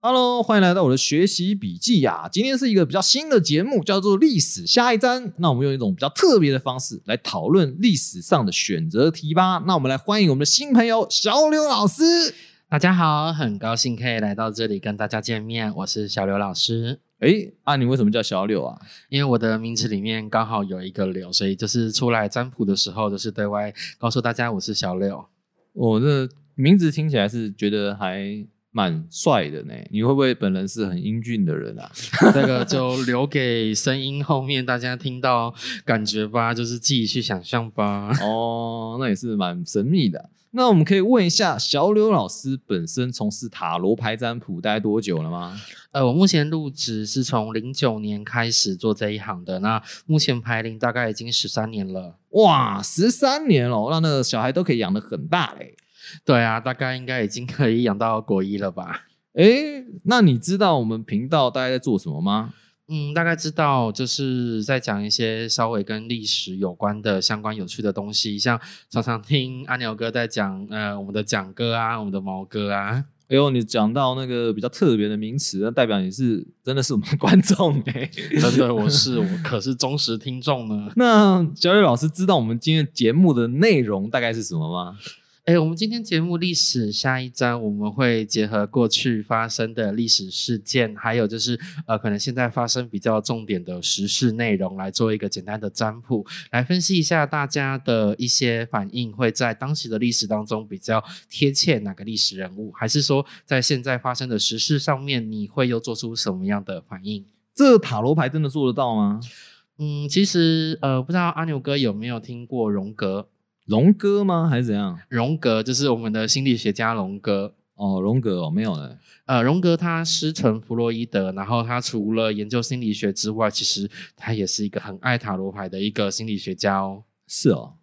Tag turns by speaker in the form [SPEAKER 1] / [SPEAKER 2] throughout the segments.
[SPEAKER 1] Hello，欢迎来到我的学习笔记呀！今天是一个比较新的节目，叫做《历史下一章》。那我们用一种比较特别的方式来讨论历史上的选择题吧。那我们来欢迎我们的新朋友小柳老师。
[SPEAKER 2] 大家好，很高兴可以来到这里跟大家见面，我是小刘老师。
[SPEAKER 1] 哎，啊，你为什么叫小柳啊？
[SPEAKER 2] 因为我的名字里面刚好有一个柳，所以就是出来占卜的时候，就是对外告诉大家我是小柳。
[SPEAKER 1] 我这名字听起来是觉得还。蛮帅的呢，你会不会本人是很英俊的人啊？
[SPEAKER 2] 这个就留给声音后面大家听到感觉吧，就是自己去想象吧。
[SPEAKER 1] 哦，那也是蛮神秘的。那我们可以问一下小柳老师本身从事塔罗牌占卜大概多久了吗？
[SPEAKER 2] 呃，我目前入职是从零九年开始做这一行的，那目前排龄大概已经十三年了。
[SPEAKER 1] 哇，十三年了，那那个小孩都可以养得很大嘞。
[SPEAKER 2] 对啊，大概应该已经可以养到国一了吧？
[SPEAKER 1] 哎，那你知道我们频道大概在做什么吗？
[SPEAKER 2] 嗯，大概知道，就是在讲一些稍微跟历史有关的相关有趣的东西，像常常听阿牛哥在讲，呃，我们的蒋哥啊，我们的毛哥啊。
[SPEAKER 1] 哎呦，你讲到那个比较特别的名词，那代表你是真的是我们观众哎，
[SPEAKER 2] 真的我是我可是忠实听众呢。
[SPEAKER 1] 那小雨老师知道我们今天节目的内容大概是什么吗？
[SPEAKER 2] 哎，我们今天节目历史下一章，我们会结合过去发生的历史事件，还有就是呃，可能现在发生比较重点的时事内容，来做一个简单的占卜，来分析一下大家的一些反应，会在当时的历史当中比较贴切哪个历史人物，还是说在现在发生的时事上面，你会又做出什么样的反应？
[SPEAKER 1] 这塔罗牌真的做得到吗？
[SPEAKER 2] 嗯，其实呃，不知道阿牛哥有没有听过荣格。
[SPEAKER 1] 荣哥吗？还是怎样？
[SPEAKER 2] 荣格就是我们的心理学家荣格
[SPEAKER 1] 哦。荣格哦，没有呢。
[SPEAKER 2] 呃，荣格他师承弗洛伊德，然后他除了研究心理学之外，其实他也是一个很爱塔罗牌的一个心理学家哦。
[SPEAKER 1] 是哦。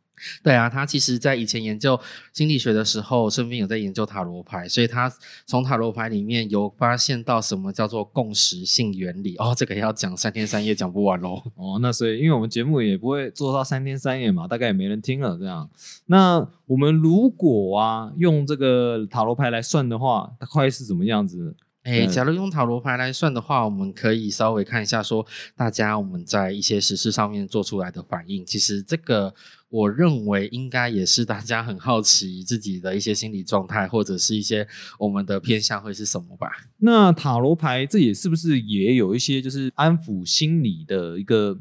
[SPEAKER 2] 对啊，他其实在以前研究心理学的时候，顺便有在研究塔罗牌，所以他从塔罗牌里面有发现到什么叫做共识性原理哦，这个要讲三天三夜讲不完喽。
[SPEAKER 1] 哦，那所以因为我们节目也不会做到三天三夜嘛，大概也没人听了这样。那我们如果啊用这个塔罗牌来算的话，大概是怎么样子？
[SPEAKER 2] 哎，假如用塔罗牌来算的话，我们可以稍微看一下，说大家我们在一些实事上面做出来的反应。其实这个，我认为应该也是大家很好奇自己的一些心理状态，或者是一些我们的偏向会是什么吧。
[SPEAKER 1] 那塔罗牌这也是不是也有一些就是安抚心理的一个？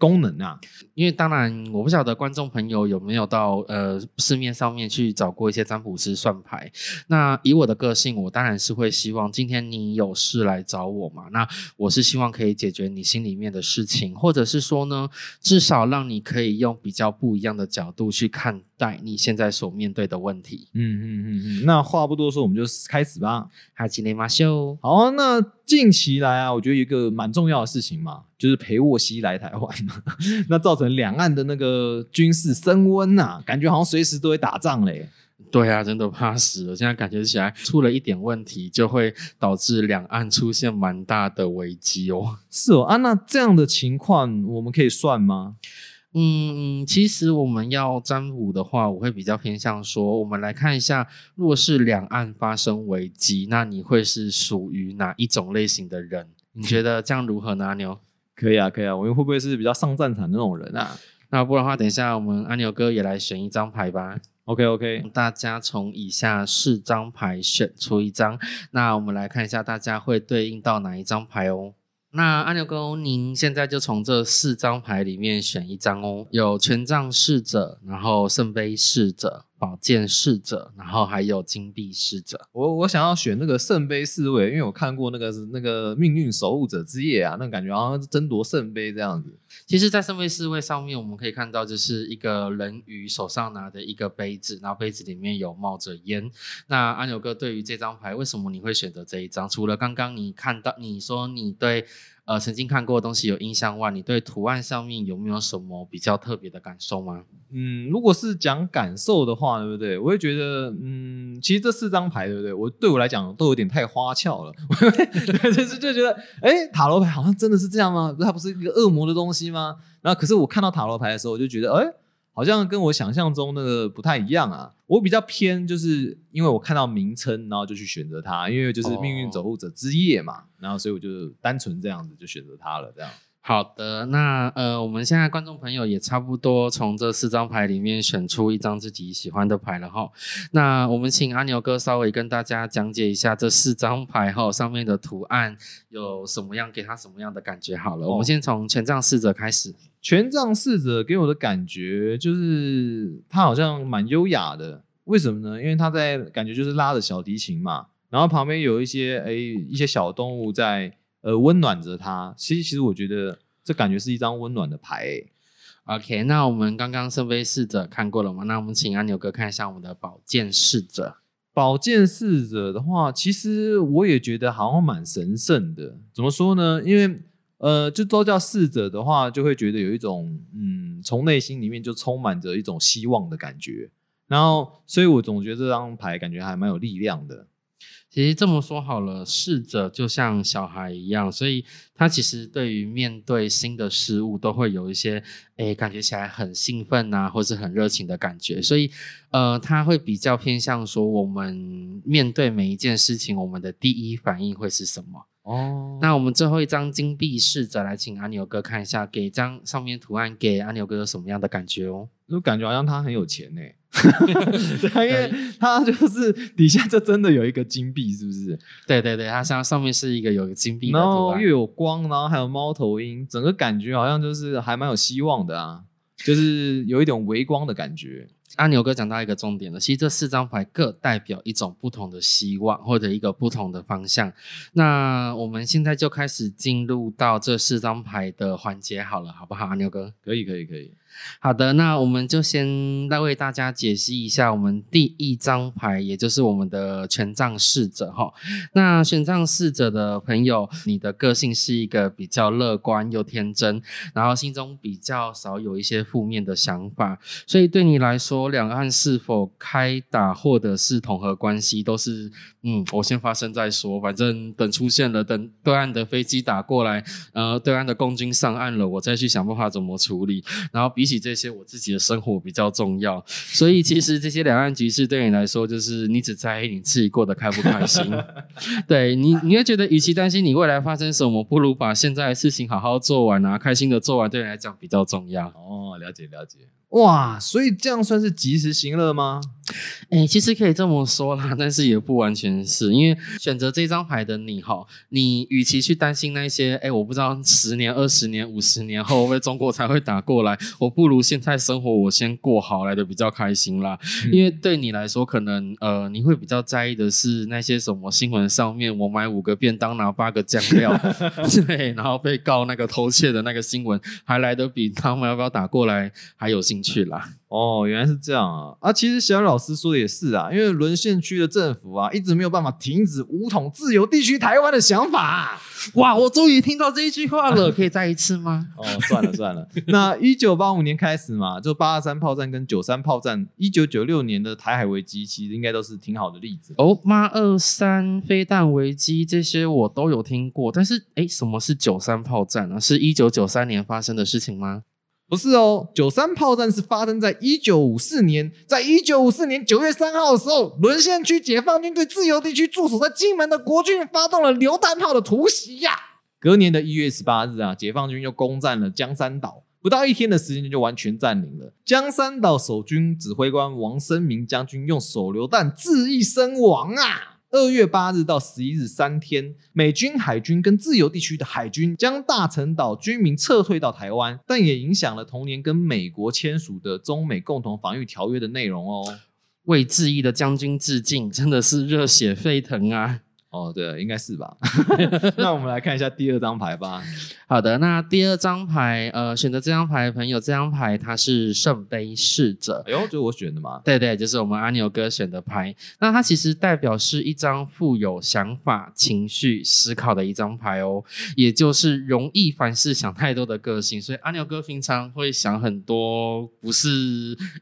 [SPEAKER 1] 功能啊，
[SPEAKER 2] 因为当然我不晓得观众朋友有没有到呃市面上面去找过一些占卜师算牌。那以我的个性，我当然是会希望今天你有事来找我嘛。那我是希望可以解决你心里面的事情，或者是说呢，至少让你可以用比较不一样的角度去看待你现在所面对的问题。
[SPEAKER 1] 嗯嗯嗯嗯。那话不多说，我们就开始吧。
[SPEAKER 2] 哈吉雷马秀。
[SPEAKER 1] 好，那近期来啊，我觉得一个蛮重要的事情嘛。就是裴沃西来台湾嘛，那造成两岸的那个军事升温呐，感觉好像随时都会打仗嘞。
[SPEAKER 2] 对啊，真的怕死了。现在感觉起来出了一点问题，就会导致两岸出现蛮大的危机哦。
[SPEAKER 1] 是哦，啊，那这样的情况我们可以算吗？
[SPEAKER 2] 嗯，其实我们要占卜的话，我会比较偏向说，我们来看一下，若是两岸发生危机，那你会是属于哪一种类型的人？你觉得这样如何呢，阿牛？
[SPEAKER 1] 可以啊，可以啊，我们会不会是比较上战场那种人啊？
[SPEAKER 2] 那不然的话，等一下我们阿牛哥也来选一张牌吧。
[SPEAKER 1] OK，OK，
[SPEAKER 2] 大家从以下四张牌选出一张，那我们来看一下大家会对应到哪一张牌哦。那阿牛哥，您现在就从这四张牌里面选一张哦，有权杖侍者，然后圣杯侍者。宝剑侍者，然后还有金币侍者。
[SPEAKER 1] 我我想要选那个圣杯侍卫，因为我看过那个那个命运守护者之夜啊，那感觉好像是争夺圣杯这样子。
[SPEAKER 2] 其实，在圣杯侍卫上面，我们可以看到就是一个人鱼手上拿的一个杯子，然后杯子里面有冒着烟。那阿牛哥对于这张牌，为什么你会选择这一张？除了刚刚你看到你说你对。呃，曾经看过的东西有印象外，你对图案上面有没有什么比较特别的感受吗？
[SPEAKER 1] 嗯，如果是讲感受的话，对不对？我会觉得，嗯，其实这四张牌，对不对？我对我来讲都有点太花俏了，就是就觉得，哎，塔罗牌好像真的是这样吗？它不是一个恶魔的东西吗？然后，可是我看到塔罗牌的时候，我就觉得，哎。好好像跟我想象中那个不太一样啊。我比较偏，就是因为我看到名称，然后就去选择它，因为就是命运守护者之夜嘛，然后所以我就单纯这样子就选择它了，这样。
[SPEAKER 2] 好的，那呃，我们现在观众朋友也差不多从这四张牌里面选出一张自己喜欢的牌了哈。那我们请阿牛哥稍微跟大家讲解一下这四张牌哈上面的图案有什么样，给他什么样的感觉好了。我们先从权杖侍者开始。
[SPEAKER 1] 权杖侍者给我的感觉就是他好像蛮优雅的，为什么呢？因为他在感觉就是拉着小提琴嘛，然后旁边有一些哎一些小动物在。呃，温暖着他。其实，其实我觉得这感觉是一张温暖的牌。
[SPEAKER 2] OK，那我们刚刚圣杯侍者看过了吗？那我们请阿牛哥看一下我们的宝剑侍者。
[SPEAKER 1] 宝剑侍者的话，其实我也觉得好像蛮神圣的。怎么说呢？因为呃，就都叫侍者的话，就会觉得有一种嗯，从内心里面就充满着一种希望的感觉。然后，所以我总觉得这张牌感觉还蛮有力量的。
[SPEAKER 2] 其实这么说好了，试着就像小孩一样，所以他其实对于面对新的事物都会有一些，诶，感觉起来很兴奋呐，或是很热情的感觉。所以，呃，他会比较偏向说，我们面对每一件事情，我们的第一反应会是什么？哦，那我们最后一张金币试着来请阿牛哥看一下，给张上面图案给阿牛哥有什么样的感觉哦？
[SPEAKER 1] 就感觉好像他很有钱呢。对，因为他就是底下就真的有一个金币，是不是？
[SPEAKER 2] 对对对，它像上面是一个有个金币，
[SPEAKER 1] 然后又有光，然后还有猫头鹰，整个感觉好像就是还蛮有希望的啊，就是有一种微光的感觉。
[SPEAKER 2] 阿牛哥讲到一个重点了，其实这四张牌各代表一种不同的希望或者一个不同的方向。那我们现在就开始进入到这四张牌的环节好了，好不好？阿牛哥，
[SPEAKER 1] 可以，可以，可以。
[SPEAKER 2] 好的，那我们就先来为大家解析一下我们第一张牌，也就是我们的权杖侍者哈。那权杖侍者的朋友，你的个性是一个比较乐观又天真，然后心中比较少有一些负面的想法，所以对你来说，两岸是否开打或者是统合关系，都是嗯，我先发生再说，反正等出现了，等对岸的飞机打过来，呃，对岸的共军上岸了，我再去想办法怎么处理，然后比。起这些，我自己的生活比较重要，所以其实这些两岸局势对你来说，就是你只在意你自己过得开不开心。对你，你会觉得，与其担心你未来发生什么，不如把现在的事情好好做完啊，开心的做完，对你来讲比较重要。
[SPEAKER 1] 哦，了解了解。哇，所以这样算是及时行乐吗？
[SPEAKER 2] 哎，其实可以这么说啦，但是也不完全是因为选择这张牌的你哈，你与其去担心那些，哎，我不知道十年、二十年、五十年后会中国才会打过来，我不如现在生活我先过好来的比较开心啦。因为对你来说，可能呃，你会比较在意的是那些什么新闻上面，我买五个便当拿八个酱料，对，然后被告那个偷窃的那个新闻，还来得比他们要不要打过来还有兴趣啦。
[SPEAKER 1] 哦，原来是这样啊！啊，其实小老师说的也是啊，因为沦陷区的政府啊，一直没有办法停止武统自由地区台湾的想法。
[SPEAKER 2] 哇，我终于听到这一句话了，可以再一次吗？
[SPEAKER 1] 哦，算了算了。那一九八五年开始嘛，就八二三炮战跟九三炮战，一九九六年的台海危机，其实应该都是挺好的例子。
[SPEAKER 2] 哦，八二三飞弹危机这些我都有听过，但是哎，什么是九三炮战呢？是一九九三年发生的事情吗？
[SPEAKER 1] 不是哦，九三炮战是发生在一九五四年，在一九五四年九月三号的时候，沦陷区解放军对自由地区驻守在金门的国军发动了榴弹炮的突袭呀。隔年的一月十八日啊，解放军又攻占了江山岛，不到一天的时间就完全占领了江山岛。守军指挥官王生明将军用手榴弹自缢身亡啊。二月八日到十一日三天，美军海军跟自由地区的海军将大陈岛居民撤退到台湾，但也影响了同年跟美国签署的中美共同防御条约的内容哦。
[SPEAKER 2] 为致意的将军致敬，真的是热血沸腾啊！
[SPEAKER 1] 哦，对，应该是吧。那我们来看一下第二张牌吧。
[SPEAKER 2] 好的，那第二张牌，呃，选择这张牌的朋友，这张牌它是圣杯侍者。
[SPEAKER 1] 哎呦，就是我选的吗？
[SPEAKER 2] 对对，就是我们阿牛哥选的牌。那它其实代表是一张富有想法、情绪、思考的一张牌哦，也就是容易凡事想太多的个性。所以阿牛哥平常会想很多，不是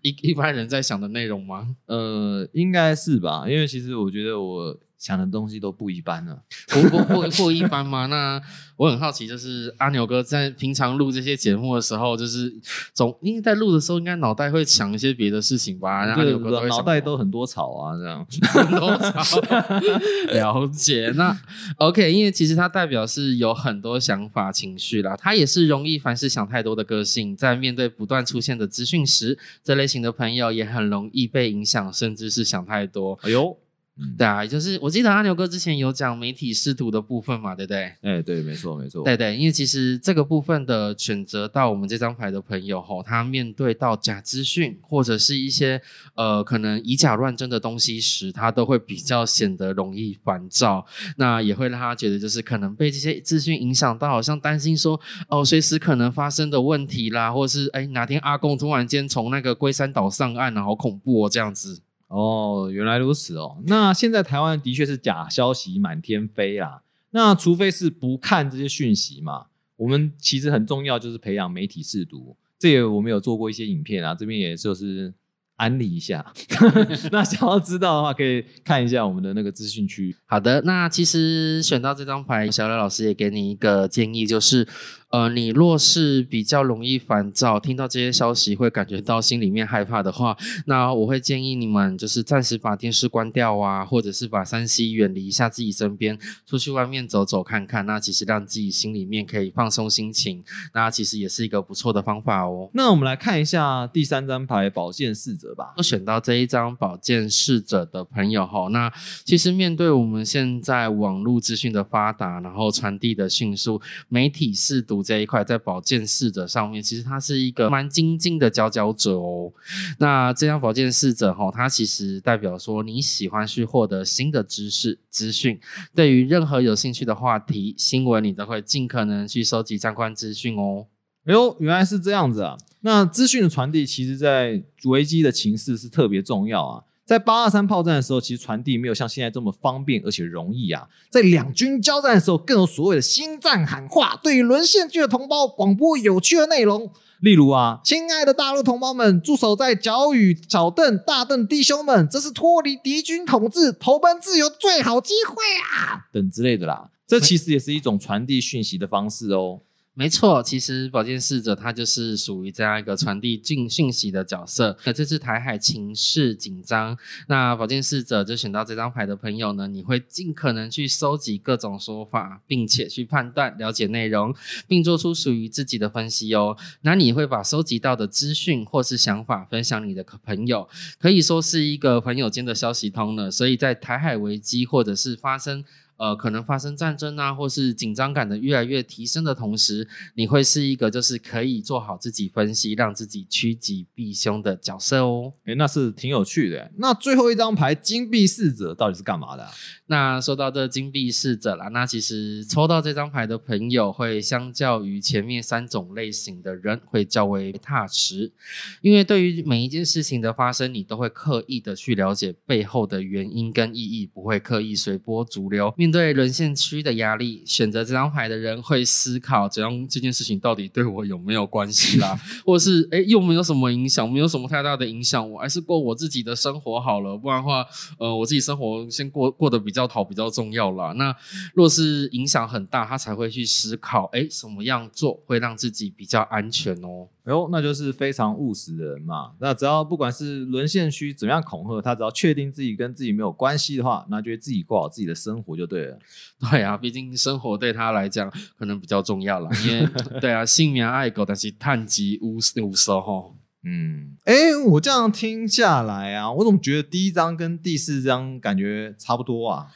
[SPEAKER 2] 一一般人在想的内容吗？
[SPEAKER 1] 呃，应该是吧，因为其实我觉得我。想的东西都不一般了。
[SPEAKER 2] 不不不不一般吗？那我很好奇，就是阿牛哥在平常录这些节目的时候，就是总因为在录的时候，应该脑袋会想一些别的事情吧？然后阿
[SPEAKER 1] 对
[SPEAKER 2] 牛哥
[SPEAKER 1] 脑袋都很多草啊，这样。
[SPEAKER 2] 很多草了解。那 OK，因为其实他代表是有很多想法、情绪啦，他也是容易凡事想太多的个性，在面对不断出现的资讯时，这类型的朋友也很容易被影响，甚至是想太多。
[SPEAKER 1] 哎呦，
[SPEAKER 2] 对啊，就是我记得阿牛哥之前有讲媒体试图的部分嘛，对不对？
[SPEAKER 1] 哎，对，没错，没错。
[SPEAKER 2] 对对，因为其实这个部分的选择到我们这张牌的朋友吼，他面对到假资讯或者是一些呃可能以假乱真的东西时，他都会比较显得容易烦躁，那也会让他觉得就是可能被这些资讯影响到，好像担心说哦随时可能发生的问题啦，或者是哎哪天阿公突然间从那个龟山岛上岸了，好恐怖哦这样子。
[SPEAKER 1] 哦，原来如此哦。那现在台湾的确是假消息满天飞啊。那除非是不看这些讯息嘛，我们其实很重要就是培养媒体视读。这也我们有做过一些影片啊，这边也就是安利一下。那想要知道的话，可以看一下我们的那个资讯区。
[SPEAKER 2] 好的，那其实选到这张牌，小刘老师也给你一个建议，就是，呃，你若是比较容易烦躁，听到这些消息会感觉到心里面害怕的话，那我会建议你们就是暂时把电视关掉啊，或者是把三 C 远离一下自己身边，出去外面走走看看，那其实让自己心里面可以放松心情，那其实也是一个不错的方法哦。
[SPEAKER 1] 那我们来看一下第三张牌宝剑侍者吧。
[SPEAKER 2] 都选到这一张宝剑侍者的朋友哈，那其实面对我们现在网络资讯的发达，然后传递的迅速，媒体试读这一块，在保健侍者上面，其实它是一个蛮精进的佼佼者哦。那这张保健侍者哈，它其实代表说你喜欢去获得新的知识资讯，对于任何有兴趣的话题、新闻，你都会尽可能去收集相关资讯哦。
[SPEAKER 1] 哎呦，原来是这样子啊！那资讯的传递，其实在危机的情势是特别重要啊。在八二三炮战的时候，其实传递没有像现在这么方便而且容易啊。在两军交战的时候，更有所谓的心战喊话，对于沦陷区的同胞广播有趣的内容，例如啊，亲爱的大陆同胞们，驻守在角屿小凳、大凳弟兄们，这是脱离敌军统治、投奔自由最好机会啊，等之类的啦。这其实也是一种传递讯息的方式哦。
[SPEAKER 2] 没错，其实宝剑侍者他就是属于这样一个传递讯讯息的角色。那这次台海情势紧张，那宝剑侍者就选到这张牌的朋友呢，你会尽可能去收集各种说法，并且去判断、了解内容，并做出属于自己的分析哦。那你会把收集到的资讯或是想法分享你的朋友，可以说是一个朋友间的消息通了。所以在台海危机或者是发生。呃，可能发生战争啊，或是紧张感的越来越提升的同时，你会是一个就是可以做好自己分析，让自己趋吉避凶的角色哦。
[SPEAKER 1] 哎，那是挺有趣的。那最后一张牌金币侍者到底是干嘛的？
[SPEAKER 2] 那说到这金币侍者啦，那其实抽到这张牌的朋友，会相较于前面三种类型的人，会较为踏实，因为对于每一件事情的发生，你都会刻意的去了解背后的原因跟意义，不会刻意随波逐流。面对沦陷区的压力，选择这张牌的人会思考，怎样这件事情到底对我有没有关系啦，或者是哎又没有什么影响，没有什么太大的影响，我还是过我自己的生活好了，不然的话，呃，我自己生活先过过得比较好比较重要啦。那若是影响很大，他才会去思考，哎，什么样做会让自己比较安全哦。
[SPEAKER 1] 哎呦，那就是非常务实的人嘛。那只要不管是沦陷区怎么样恐吓他，只要确定自己跟自己没有关系的话，那就会自己过好自己的生活就对了。
[SPEAKER 2] 对啊，毕竟生活对他来讲可能比较重要啦。因为对啊，性命爱狗，但是探及无无收吼。
[SPEAKER 1] 嗯，哎，我这样听下来啊，我怎么觉得第一章跟第四章感觉差不多啊？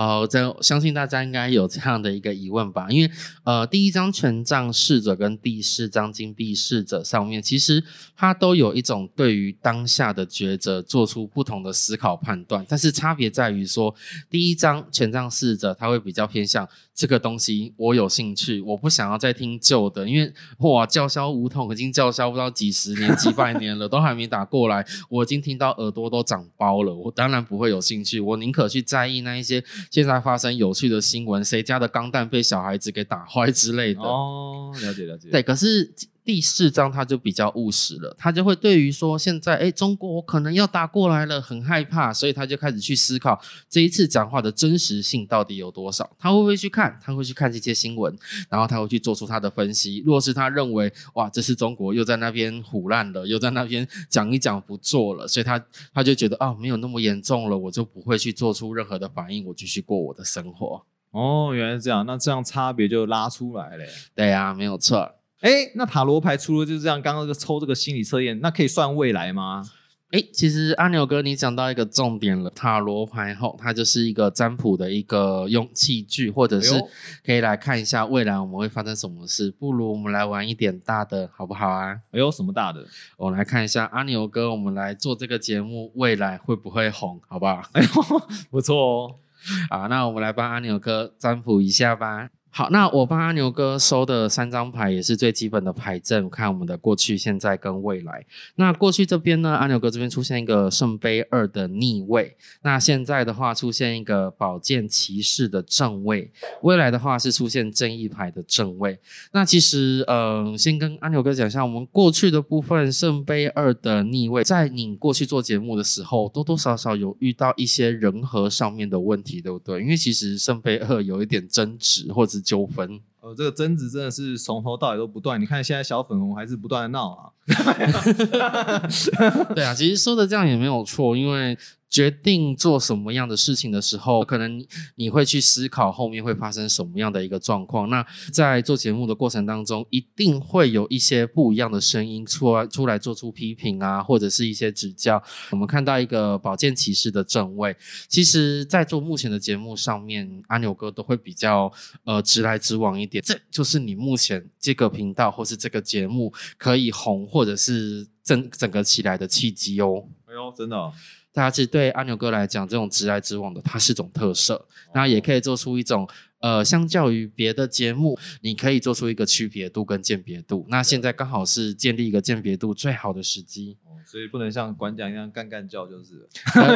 [SPEAKER 2] 呃，这相信大家应该有这样的一个疑问吧？因为呃，第一张权杖侍者跟第四张金币侍者上面，其实它都有一种对于当下的抉择做出不同的思考判断，但是差别在于说，第一张权杖侍者他会比较偏向这个东西，我有兴趣，我不想要再听旧的，因为哇，叫嚣梧桐已经叫嚣不到几十年、几百年了，都还没打过来，我已经听到耳朵都长包了，我当然不会有兴趣，我宁可去在意那一些。现在发生有趣的新闻，谁家的钢蛋被小孩子给打坏之类的。
[SPEAKER 1] 哦，了解了解。
[SPEAKER 2] 对，可是第四章他就比较务实了，他就会对于说现在哎中国可能要打过来了，很害怕，所以他就开始去思考这一次讲话的真实性到底有多少。他会不会去看？他会去看这些新闻，然后他会去做出他的分析。若是他认为哇，这是中国又在那边胡烂了，又在那边讲一讲不做了，所以他他就觉得啊没有那么严重了，我就不会去做出任何的反应，我继续过我的生活。
[SPEAKER 1] 哦，原来是这样，那这样差别就拉出来了。
[SPEAKER 2] 对呀，没有错。
[SPEAKER 1] 哎，那塔罗牌除了就是这样，刚刚这个抽这个心理测验，那可以算未来吗？
[SPEAKER 2] 哎，其实阿牛哥，你讲到一个重点了，塔罗牌后它就是一个占卜的一个用器具，或者是可以来看一下未来我们会发生什么事。不如我们来玩一点大的，好不好啊？
[SPEAKER 1] 哎呦，什么大的？
[SPEAKER 2] 我来看一下阿牛哥，我们来做这个节目，未来会不会红？好不好？
[SPEAKER 1] 哎呦，不错哦。
[SPEAKER 2] 好，那我们来帮阿牛哥占卜一下吧。好，那我帮阿牛哥收的三张牌也是最基本的牌阵，看我们的过去、现在跟未来。那过去这边呢，阿牛哥这边出现一个圣杯二的逆位，那现在的话出现一个宝剑骑士的正位，未来的话是出现正义牌的正位。那其实，嗯，先跟阿牛哥讲一下，我们过去的部分圣杯二的逆位，在你过去做节目的时候，多多少少有遇到一些人和上面的问题，对不对？因为其实圣杯二有一点争执或者。纠纷，
[SPEAKER 1] 呃，这个争执真的是从头到尾都不断。你看现在小粉红还是不断的闹啊。
[SPEAKER 2] 对啊，其实说的这样也没有错，因为。决定做什么样的事情的时候，可能你会去思考后面会发生什么样的一个状况。那在做节目的过程当中，一定会有一些不一样的声音出来，出来做出批评啊，或者是一些指教。我们看到一个宝剑骑士的正位，其实，在做目前的节目上面，阿牛哥都会比较呃直来直往一点。这就是你目前这个频道或是这个节目可以红，或者是整整个起来的契机哦。
[SPEAKER 1] 哎呦，真的。
[SPEAKER 2] 大家其实对阿牛哥来讲，这种直来直往的，它是种特色，那也可以做出一种，呃，相较于别的节目，你可以做出一个区别度跟鉴别度。那现在刚好是建立一个鉴别度最好的时机，
[SPEAKER 1] 所以不能像馆长一样干干叫，就是。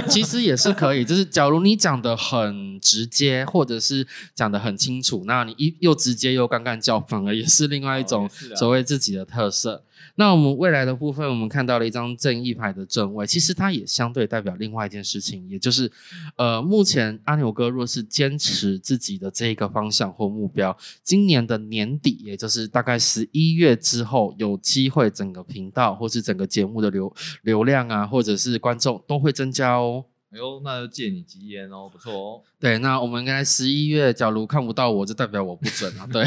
[SPEAKER 2] 其实也是可以，就是假如你讲的很直接，或者是讲的很清楚，那你一又直接又干干叫，反而也是另外一种所谓自己的特色。那我们未来的部分，我们看到了一张正义牌的正位，其实它也相对代表另外一件事情，也就是，呃，目前阿牛哥若是坚持自己的这一个方向或目标，今年的年底，也就是大概十一月之后，有机会整个频道或是整个节目的流流量啊，或者是观众都会增加哦。
[SPEAKER 1] 哎呦，那就借你吉言哦，不错哦。
[SPEAKER 2] 对，那我们应该十一月，假如看不到我，就代表我不准啊。对，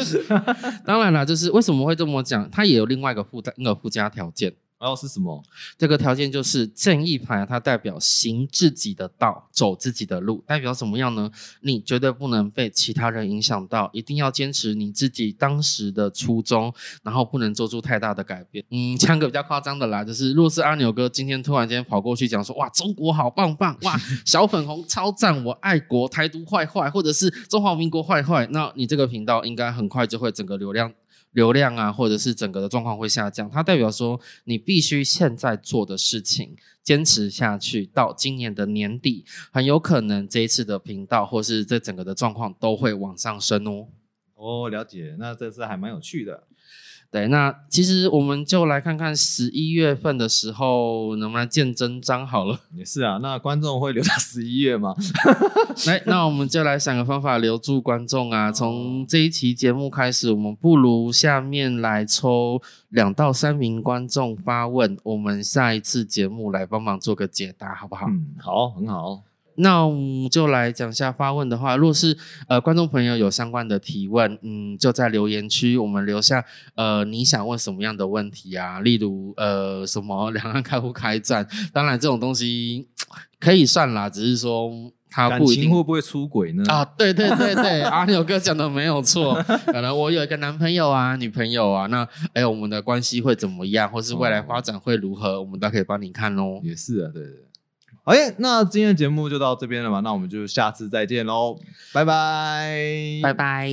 [SPEAKER 2] 当然了，就是为什么会这么讲，它也有另外一个附带那个附加条件。
[SPEAKER 1] 然后是什么？
[SPEAKER 2] 这个条件就是正义牌，它代表行自己的道，走自己的路。代表怎么样呢？你绝对不能被其他人影响到，一定要坚持你自己当时的初衷，然后不能做出太大的改变。嗯，讲个比较夸张的啦，就是若是阿牛哥今天突然间跑过去讲说，哇，中国好棒棒，哇，小粉红超赞，我爱国，台独坏坏，或者是中华民国坏坏，那你这个频道应该很快就会整个流量。流量啊，或者是整个的状况会下降，它代表说你必须现在做的事情坚持下去，到今年的年底，很有可能这一次的频道或是这整个的状况都会往上升哦。
[SPEAKER 1] 哦，了解，那这次还蛮有趣的。
[SPEAKER 2] 对，那其实我们就来看看十一月份的时候能不能见真章好了。
[SPEAKER 1] 也是啊，那观众会留到十一月吗？
[SPEAKER 2] 来，那我们就来想个方法留住观众啊。从这一期节目开始，我们不如下面来抽两到三名观众发问，我们下一次节目来帮忙做个解答，好不好？
[SPEAKER 1] 嗯，好，很好。
[SPEAKER 2] 那我们就来讲一下发问的话，如果是呃观众朋友有相关的提问，嗯，就在留言区我们留下呃你想问什么样的问题啊？例如呃什么两岸开不开战？当然这种东西可以算啦，只是说他不一定
[SPEAKER 1] 会不会出轨呢？
[SPEAKER 2] 啊，对对对对，阿牛哥讲的没有错，可能我有一个男朋友啊、女朋友啊，那哎我们的关系会怎么样，或是未来发展会如何，我们都可以帮你看哦。
[SPEAKER 1] 也是啊，对对。哎，那今天的节目就到这边了吧？那我们就下次再见喽，拜拜，
[SPEAKER 2] 拜拜。